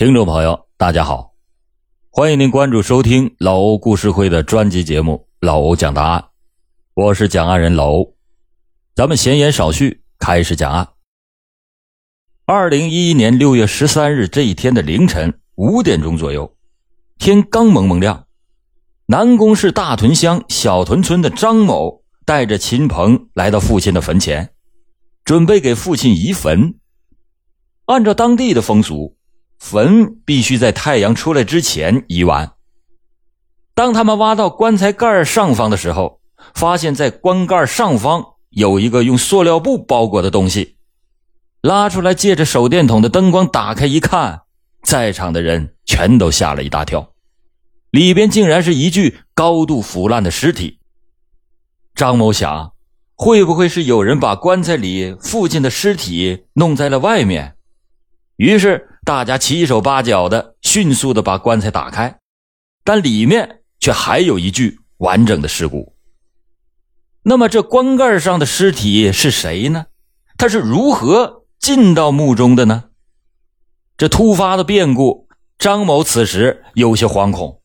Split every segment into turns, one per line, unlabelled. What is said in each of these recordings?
听众朋友，大家好，欢迎您关注收听老欧故事会的专辑节目《老欧讲答案》，我是讲案人老欧。咱们闲言少叙，开始讲案。二零一一年六月十三日这一天的凌晨五点钟左右，天刚蒙蒙亮，南宫市大屯乡小屯村的张某带着秦鹏来到父亲的坟前，准备给父亲移坟。按照当地的风俗。坟必须在太阳出来之前移完。当他们挖到棺材盖上方的时候，发现在棺盖上方有一个用塑料布包裹的东西。拉出来，借着手电筒的灯光打开一看，在场的人全都吓了一大跳，里边竟然是一具高度腐烂的尸体。张某想，会不会是有人把棺材里父亲的尸体弄在了外面？于是。大家七手八脚的，迅速的把棺材打开，但里面却还有一具完整的尸骨。那么，这棺盖上的尸体是谁呢？他是如何进到墓中的呢？这突发的变故，张某此时有些惶恐。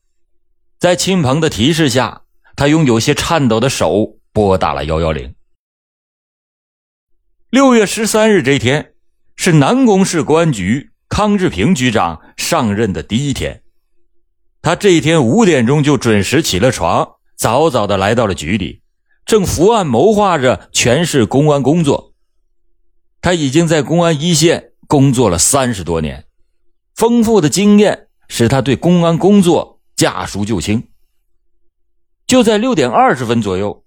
在亲朋的提示下，他用有些颤抖的手拨打了幺幺零。六月十三日这天，是南宫市公安局。康志平局长上任的第一天，他这一天五点钟就准时起了床，早早的来到了局里，正伏案谋划着全市公安工作。他已经在公安一线工作了三十多年，丰富的经验使他对公安工作驾熟就清。就在六点二十分左右，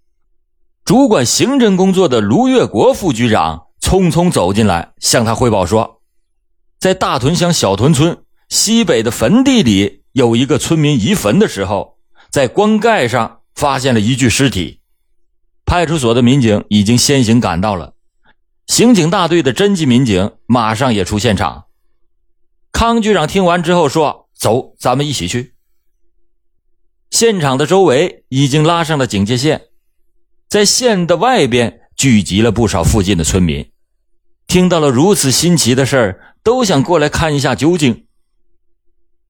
主管刑侦工作的卢月国副局长匆匆走进来，向他汇报说。在大屯乡小屯村西北的坟地里，有一个村民移坟的时候，在棺盖上发现了一具尸体。派出所的民警已经先行赶到了，刑警大队的侦缉民警马上也出现场。康局长听完之后说：“走，咱们一起去。”现场的周围已经拉上了警戒线，在线的外边聚集了不少附近的村民。听到了如此新奇的事儿，都想过来看一下究竟。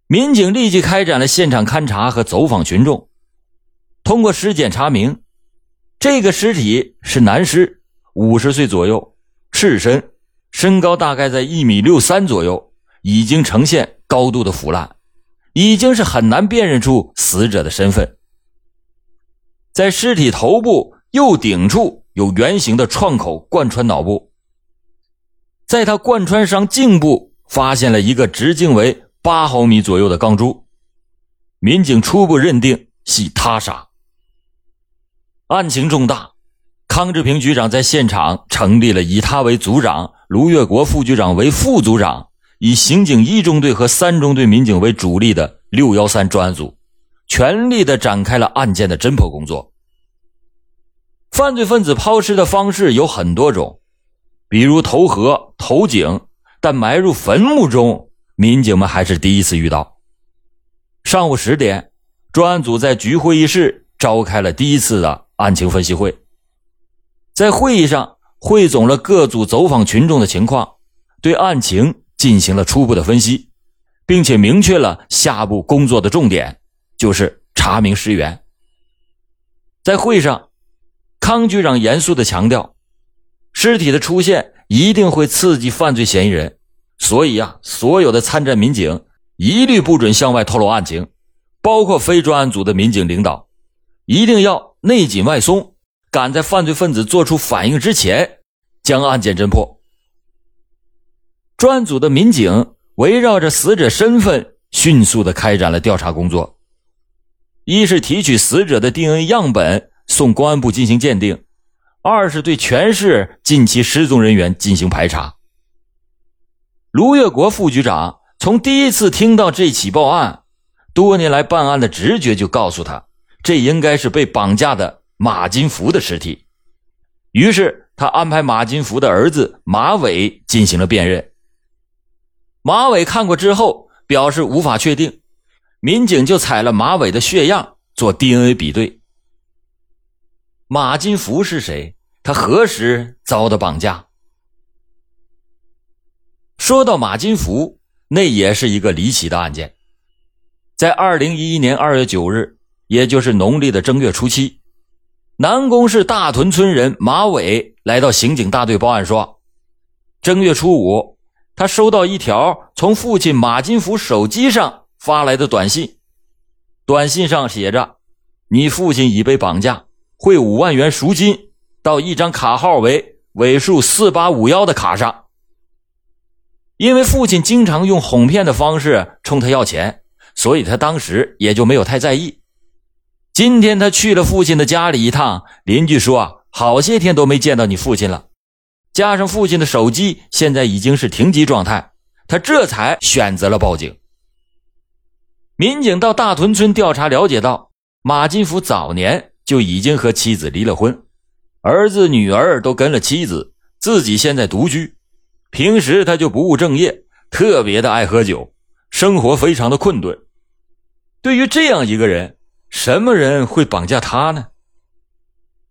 民警立即开展了现场勘查和走访群众。通过尸检查明，这个尸体是男尸，五十岁左右，赤身，身高大概在一米六三左右，已经呈现高度的腐烂，已经是很难辨认出死者的身份。在尸体头部右顶处有圆形的创口贯穿脑部。在他贯穿伤颈部发现了一个直径为八毫米左右的钢珠，民警初步认定系他杀。案情重大，康志平局长在现场成立了以他为组长、卢月国副局长为副组长，以刑警一中队和三中队民警为主力的六幺三专案组，全力的展开了案件的侦破工作。犯罪分子抛尸的方式有很多种。比如投河、投井，但埋入坟墓中，民警们还是第一次遇到。上午十点，专案组在局会议室召开了第一次的案情分析会。在会议上，汇总了各组走访群众的情况，对案情进行了初步的分析，并且明确了下步工作的重点，就是查明尸源。在会上，康局长严肃地强调。尸体的出现一定会刺激犯罪嫌疑人，所以呀，所有的参战民警一律不准向外透露案情，包括非专案组的民警领导，一定要内紧外松，赶在犯罪分子做出反应之前将案件侦破。专案组的民警围绕着死者身份，迅速的开展了调查工作，一是提取死者的 DNA 样本送公安部进行鉴定。二是对全市近期失踪人员进行排查。卢月国副局长从第一次听到这起报案，多年来办案的直觉就告诉他，这应该是被绑架的马金福的尸体。于是他安排马金福的儿子马伟进行了辨认。马伟看过之后表示无法确定，民警就采了马伟的血样做 DNA 比对。马金福是谁？他何时遭的绑架？说到马金福，那也是一个离奇的案件。在二零一一年二月九日，也就是农历的正月初七，南宫市大屯村人马伟来到刑警大队报案说，正月初五，他收到一条从父亲马金福手机上发来的短信，短信上写着：“你父亲已被绑架，汇五万元赎金到一张卡号为尾数四八五幺的卡上。”因为父亲经常用哄骗的方式冲他要钱。所以他当时也就没有太在意。今天他去了父亲的家里一趟，邻居说好些天都没见到你父亲了，加上父亲的手机现在已经是停机状态，他这才选择了报警。民警到大屯村调查了解到，马金福早年就已经和妻子离了婚，儿子女儿都跟了妻子，自己现在独居，平时他就不务正业，特别的爱喝酒，生活非常的困顿。对于这样一个人，什么人会绑架他呢？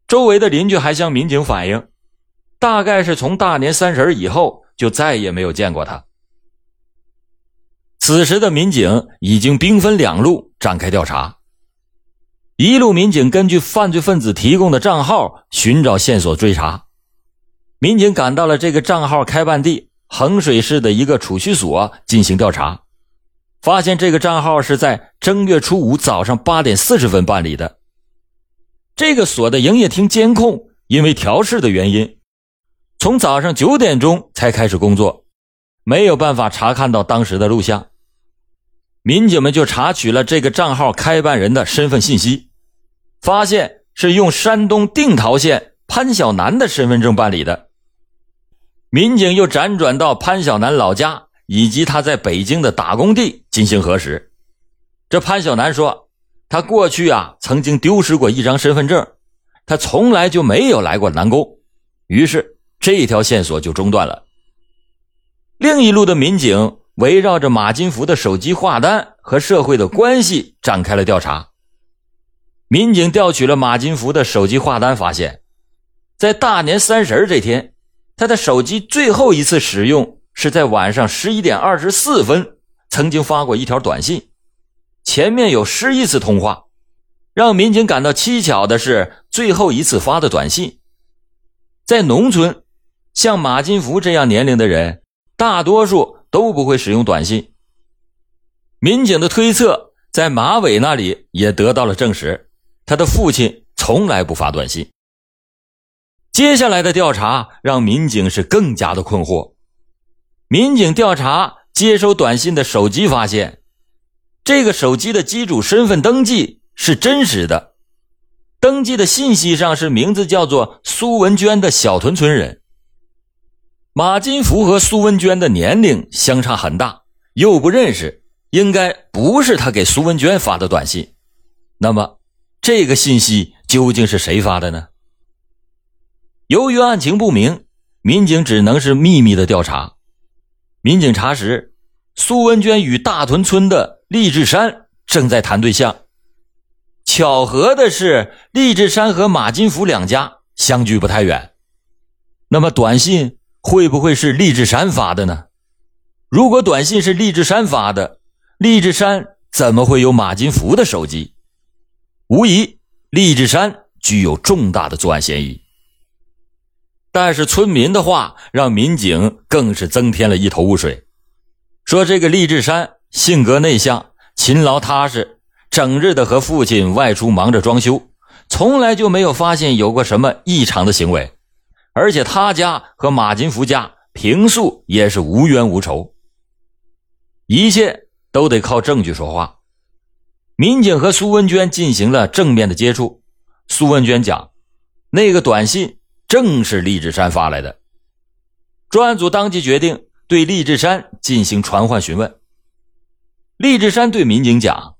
周围的邻居还向民警反映，大概是从大年三十以后就再也没有见过他。此时的民警已经兵分两路展开调查，一路民警根据犯罪分子提供的账号寻找线索追查，民警赶到了这个账号开办地衡水市的一个储蓄所进行调查。发现这个账号是在正月初五早上八点四十分办理的。这个所的营业厅监控因为调试的原因，从早上九点钟才开始工作，没有办法查看到当时的录像。民警们就查取了这个账号开办人的身份信息，发现是用山东定陶县潘小南的身份证办理的。民警又辗转到潘小南老家。以及他在北京的打工地进行核实，这潘小南说，他过去啊曾经丢失过一张身份证，他从来就没有来过南宫，于是这条线索就中断了。另一路的民警围绕着马金福的手机话单和社会的关系展开了调查。民警调取了马金福的手机话单，发现，在大年三十这天，他的手机最后一次使用。是在晚上十一点二十四分，曾经发过一条短信，前面有十一次通话。让民警感到蹊跷的是，最后一次发的短信，在农村，像马金福这样年龄的人，大多数都不会使用短信。民警的推测在马伟那里也得到了证实，他的父亲从来不发短信。接下来的调查让民警是更加的困惑。民警调查接收短信的手机，发现这个手机的机主身份登记是真实的，登记的信息上是名字叫做苏文娟的小屯村人。马金福和苏文娟的年龄相差很大，又不认识，应该不是他给苏文娟发的短信。那么，这个信息究竟是谁发的呢？由于案情不明，民警只能是秘密的调查。民警查实，苏文娟与大屯村的厉志山正在谈对象。巧合的是，厉志山和马金福两家相距不太远。那么，短信会不会是厉志山发的呢？如果短信是厉志山发的，厉志山怎么会有马金福的手机？无疑，厉志山具有重大的作案嫌疑。但是村民的话让民警更是增添了一头雾水，说这个厉志山性格内向、勤劳踏实，整日的和父亲外出忙着装修，从来就没有发现有过什么异常的行为，而且他家和马金福家平素也是无冤无仇，一切都得靠证据说话。民警和苏文娟进行了正面的接触，苏文娟讲，那个短信。正是厉志山发来的。专案组当即决定对厉志山进行传唤询问。厉志山对民警讲，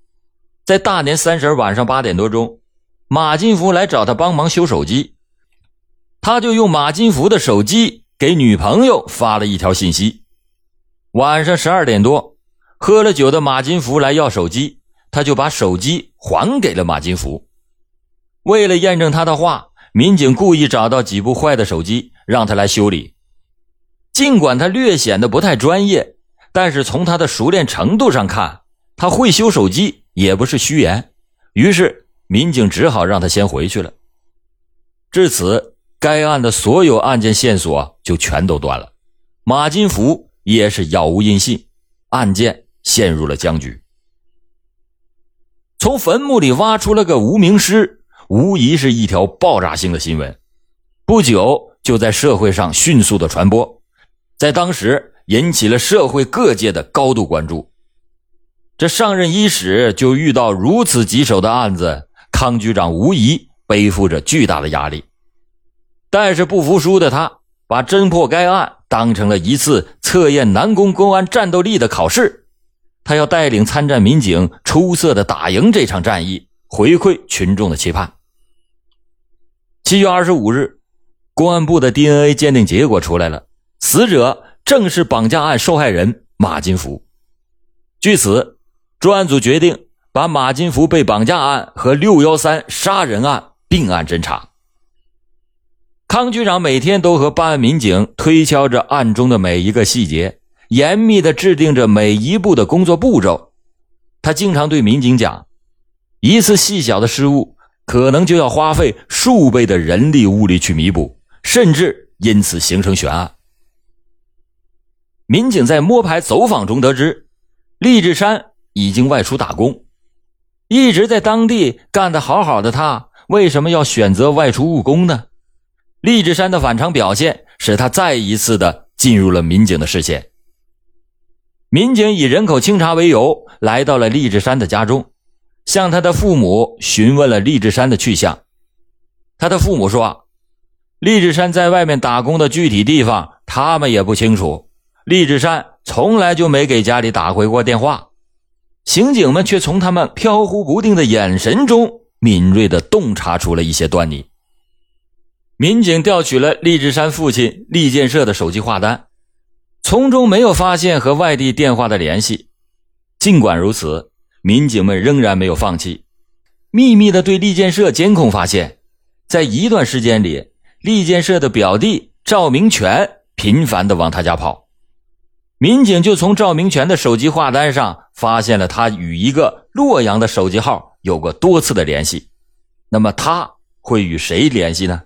在大年三十晚上八点多钟，马金福来找他帮忙修手机，他就用马金福的手机给女朋友发了一条信息。晚上十二点多，喝了酒的马金福来要手机，他就把手机还给了马金福。为了验证他的话。民警故意找到几部坏的手机，让他来修理。尽管他略显得不太专业，但是从他的熟练程度上看，他会修手机也不是虚言。于是民警只好让他先回去了。至此，该案的所有案件线索就全都断了，马金福也是杳无音信，案件陷入了僵局。从坟墓里挖出了个无名尸，无疑是一条爆炸性的新闻，不久就在社会上迅速的传播，在当时引起了社会各界的高度关注。这上任伊始就遇到如此棘手的案子，康局长无疑背负着巨大的压力。但是不服输的他，把侦破该案当成了一次测验南宫公安战斗力的考试。他要带领参战民警出色的打赢这场战役，回馈群众的期盼。七月二十五日，公安部的 DNA 鉴定结果出来了，死者正是绑架案受害人马金福。据此，专案组决定把马金福被绑架案和六幺三杀人案并案侦查。康局长每天都和办案民警推敲着案中的每一个细节。严密的制定着每一步的工作步骤，他经常对民警讲：“一次细小的失误，可能就要花费数倍的人力物力去弥补，甚至因此形成悬案。”民警在摸排走访中得知，厉志山已经外出打工，一直在当地干得好好的他，为什么要选择外出务工呢？厉志山的反常表现使他再一次的进入了民警的视线。民警以人口清查为由，来到了厉志山的家中，向他的父母询问了厉志山的去向。他的父母说，厉志山在外面打工的具体地方，他们也不清楚。厉志山从来就没给家里打回过电话。刑警们却从他们飘忽不定的眼神中，敏锐地洞察出了一些端倪。民警调取了厉志山父亲厉建设的手机话单。从中没有发现和外地电话的联系，尽管如此，民警们仍然没有放弃，秘密的对利建设监控发现，在一段时间里，利建设的表弟赵明全频繁的往他家跑，民警就从赵明全的手机话单上发现了他与一个洛阳的手机号有过多次的联系，那么他会与谁联系呢？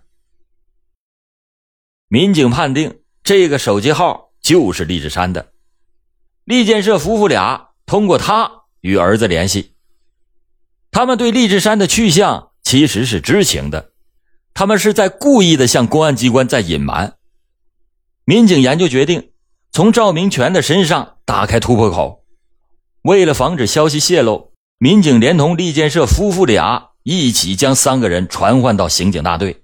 民警判定这个手机号。就是厉志山的，厉建设夫妇俩通过他与儿子联系。他们对厉志山的去向其实是知情的，他们是在故意的向公安机关在隐瞒。民警研究决定从赵明全的身上打开突破口，为了防止消息泄露，民警连同厉建设夫妇俩一起将三个人传唤到刑警大队。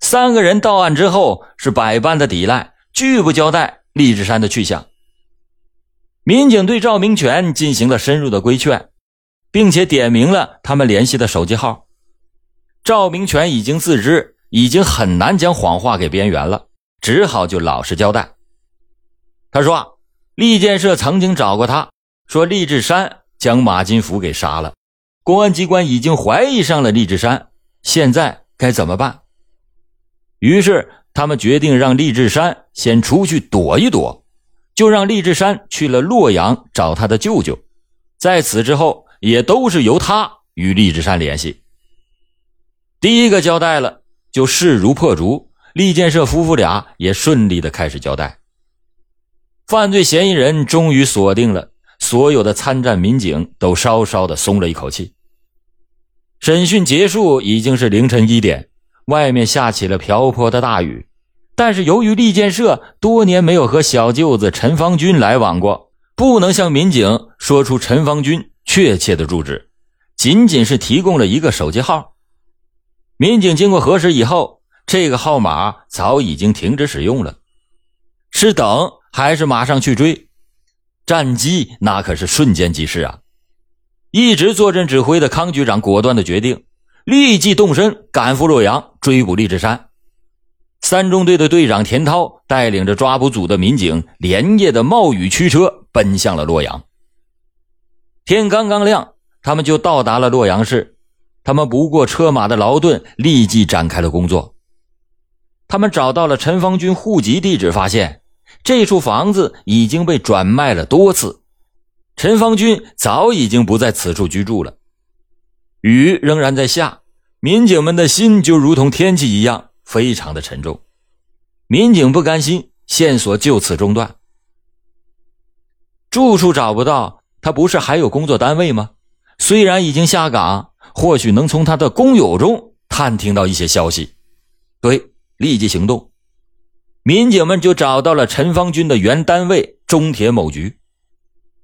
三个人到案之后是百般的抵赖。拒不交代厉志山的去向。民警对赵明全进行了深入的规劝，并且点明了他们联系的手机号。赵明全已经自知已经很难将谎话给边缘了，只好就老实交代。他说：“厉建设曾经找过他，说厉志山将马金福给杀了，公安机关已经怀疑上了厉志山，现在该怎么办？”于是。他们决定让厉志山先出去躲一躲，就让厉志山去了洛阳找他的舅舅。在此之后，也都是由他与厉志山联系。第一个交代了，就势如破竹。厉建设夫妇俩也顺利的开始交代。犯罪嫌疑人终于锁定了，所有的参战民警都稍稍的松了一口气。审讯结束，已经是凌晨一点，外面下起了瓢泼的大雨。但是由于利建设多年没有和小舅子陈方军来往过，不能向民警说出陈方军确切的住址，仅仅是提供了一个手机号。民警经过核实以后，这个号码早已经停止使用了。是等还是马上去追？战机那可是瞬间即逝啊！一直坐镇指挥的康局长果断的决定，立即动身赶赴洛阳追捕栗志山。三中队的队长田涛带领着抓捕组的民警，连夜的冒雨驱车奔向了洛阳。天刚刚亮，他们就到达了洛阳市。他们不过车马的劳顿，立即展开了工作。他们找到了陈方军户籍地址，发现这处房子已经被转卖了多次，陈方军早已经不在此处居住了。雨仍然在下，民警们的心就如同天气一样，非常的沉重。民警不甘心，线索就此中断。住处找不到，他不是还有工作单位吗？虽然已经下岗，或许能从他的工友中探听到一些消息。对，立即行动。民警们就找到了陈方军的原单位中铁某局，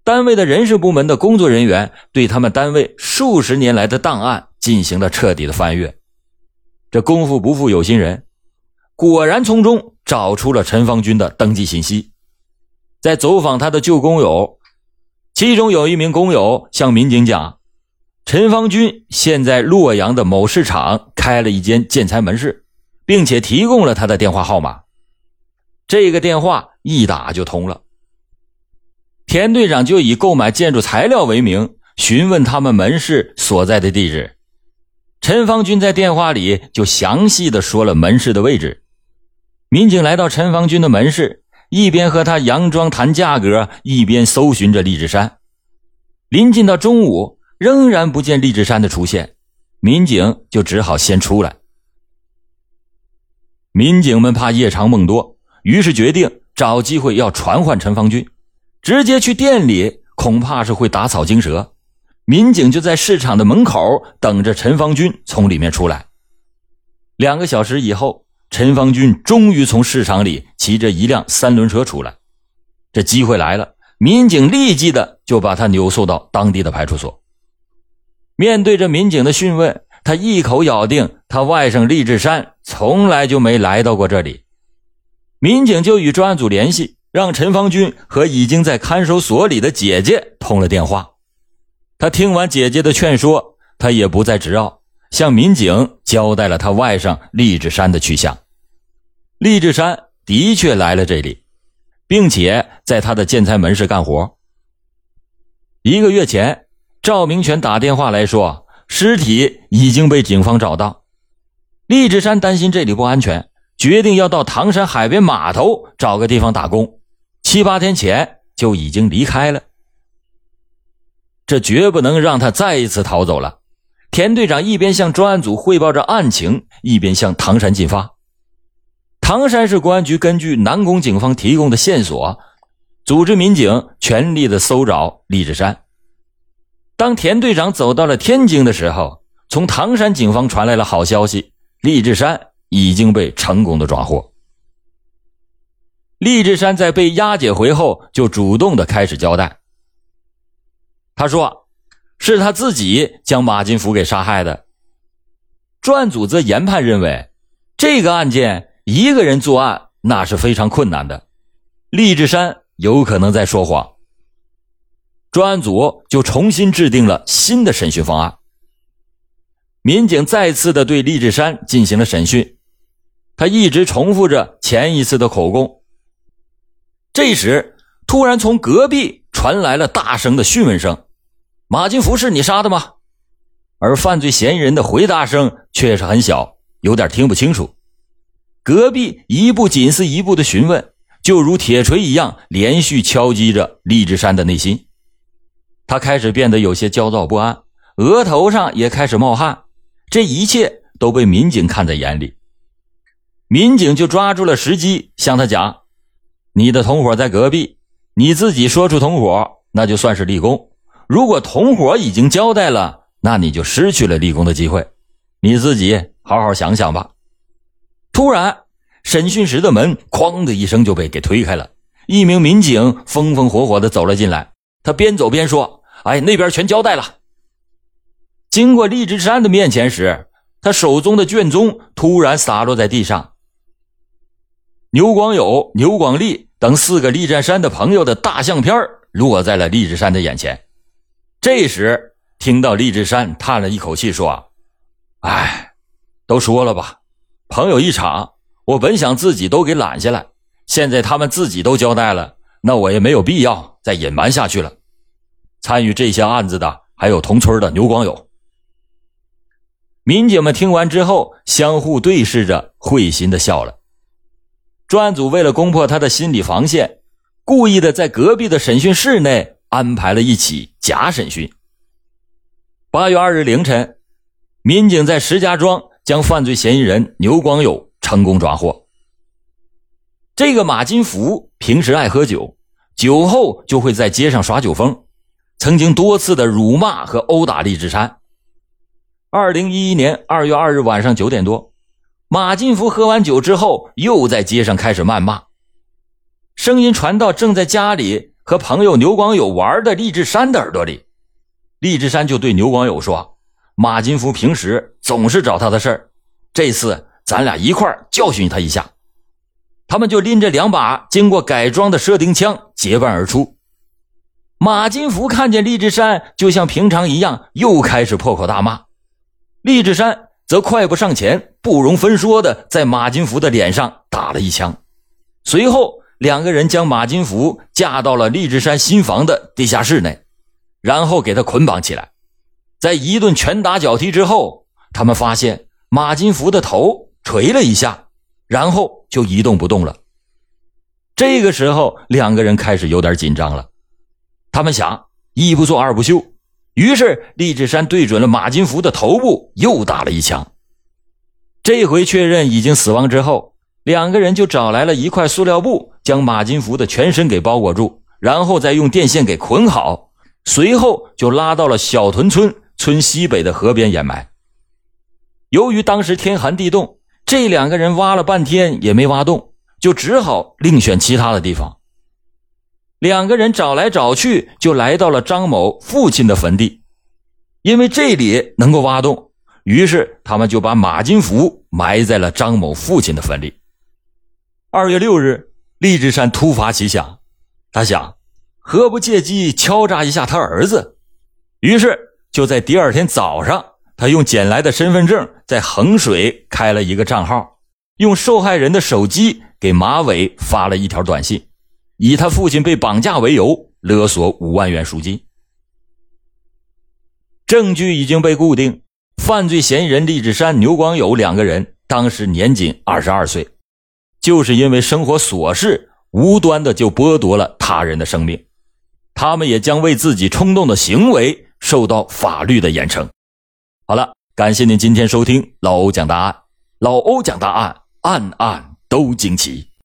单位的人事部门的工作人员对他们单位数十年来的档案进行了彻底的翻阅。这功夫不负有心人，果然从中找出了陈方军的登记信息。在走访他的旧工友，其中有一名工友向民警讲，陈方军现在洛阳的某市场开了一间建材门市，并且提供了他的电话号码。这个电话一打就通了，田队长就以购买建筑材料为名询问他们门市所在的地址。陈方军在电话里就详细的说了门市的位置。民警来到陈方军的门市，一边和他佯装谈价格，一边搜寻着厉志山。临近到中午，仍然不见厉志山的出现，民警就只好先出来。民警们怕夜长梦多。于是决定找机会要传唤陈方军，直接去店里恐怕是会打草惊蛇。民警就在市场的门口等着陈方军从里面出来。两个小时以后，陈方军终于从市场里骑着一辆三轮车出来。这机会来了，民警立即的就把他扭送到当地的派出所。面对着民警的讯问，他一口咬定他外甥厉志山从来就没来到过这里。民警就与专案组联系，让陈方军和已经在看守所里的姐姐通了电话。他听完姐姐的劝说，他也不再执拗，向民警交代了他外甥厉志山的去向。厉志山的确来了这里，并且在他的建材门市干活。一个月前，赵明全打电话来说，尸体已经被警方找到。厉志山担心这里不安全。决定要到唐山海边码头找个地方打工，七八天前就已经离开了。这绝不能让他再一次逃走了。田队长一边向专案组汇报着案情，一边向唐山进发。唐山市公安局根据南宫警方提供的线索，组织民警全力的搜找李志山。当田队长走到了天津的时候，从唐山警方传来了好消息：李志山。已经被成功的抓获。厉志山在被押解回后，就主动的开始交代。他说：“是他自己将马金福给杀害的。”专案组则研判认为，这个案件一个人作案那是非常困难的，厉志山有可能在说谎。专案组就重新制定了新的审讯方案。民警再次的对厉志山进行了审讯。他一直重复着前一次的口供。这时，突然从隔壁传来了大声的讯问声：“马金福是你杀的吗？”而犯罪嫌疑人的回答声却是很小，有点听不清楚。隔壁一步紧似一步的询问，就如铁锤一样，连续敲击着厉志山的内心。他开始变得有些焦躁不安，额头上也开始冒汗。这一切都被民警看在眼里。民警就抓住了时机，向他讲：“你的同伙在隔壁，你自己说出同伙，那就算是立功。如果同伙已经交代了，那你就失去了立功的机会。你自己好好想想吧。”突然，审讯室的门“哐”的一声就被给推开了，一名民警风风火火的走了进来。他边走边说：“哎，那边全交代了。”经过厉志山的面前时，他手中的卷宗突然洒落在地上。牛广友、牛广利等四个厉占山的朋友的大相片落在了厉志山的眼前。这时，听到厉志山叹了一口气，说：“哎，都说了吧，朋友一场，我本想自己都给揽下来。现在他们自己都交代了，那我也没有必要再隐瞒下去了。参与这项案子的还有同村的牛广友。”民警们听完之后，相互对视着，会心的笑了。专案组为了攻破他的心理防线，故意的在隔壁的审讯室内安排了一起假审讯。八月二日凌晨，民警在石家庄将犯罪嫌疑人牛光友成功抓获。这个马金福平时爱喝酒，酒后就会在街上耍酒疯，曾经多次的辱骂和殴打厉志山。二零一一年二月二日晚上九点多，马金福喝完酒之后，又在街上开始谩骂。声音传到正在家里和朋友牛光友玩的厉志山的耳朵里。厉志山就对牛光友说：“马金福平时总是找他的事儿，这次咱俩一块儿教训他一下。”他们就拎着两把经过改装的射钉枪结伴而出。马金福看见厉志山，就像平常一样，又开始破口大骂。厉志山则快步上前，不容分说的在马金福的脸上打了一枪。随后，两个人将马金福架到了厉志山新房的地下室内。然后给他捆绑起来，在一顿拳打脚踢之后，他们发现马金福的头垂了一下，然后就一动不动了。这个时候，两个人开始有点紧张了。他们想一不做二不休，于是厉志山对准了马金福的头部又打了一枪。这回确认已经死亡之后，两个人就找来了一块塑料布，将马金福的全身给包裹住，然后再用电线给捆好。随后就拉到了小屯村村西北的河边掩埋。由于当时天寒地冻，这两个人挖了半天也没挖动，就只好另选其他的地方。两个人找来找去，就来到了张某父亲的坟地，因为这里能够挖洞，于是他们就把马金福埋在了张某父亲的坟里。二月六日，栗志山突发奇想，他想。何不借机敲诈一下他儿子？于是就在第二天早上，他用捡来的身份证在衡水开了一个账号，用受害人的手机给马伟发了一条短信，以他父亲被绑架为由勒索五万元赎金。证据已经被固定，犯罪嫌疑人栗志山、牛光友两个人当时年仅二十二岁，就是因为生活琐事，无端的就剥夺了他人的生命。他们也将为自己冲动的行为受到法律的严惩。好了，感谢您今天收听老欧讲答案，老欧讲答案，案案都惊奇。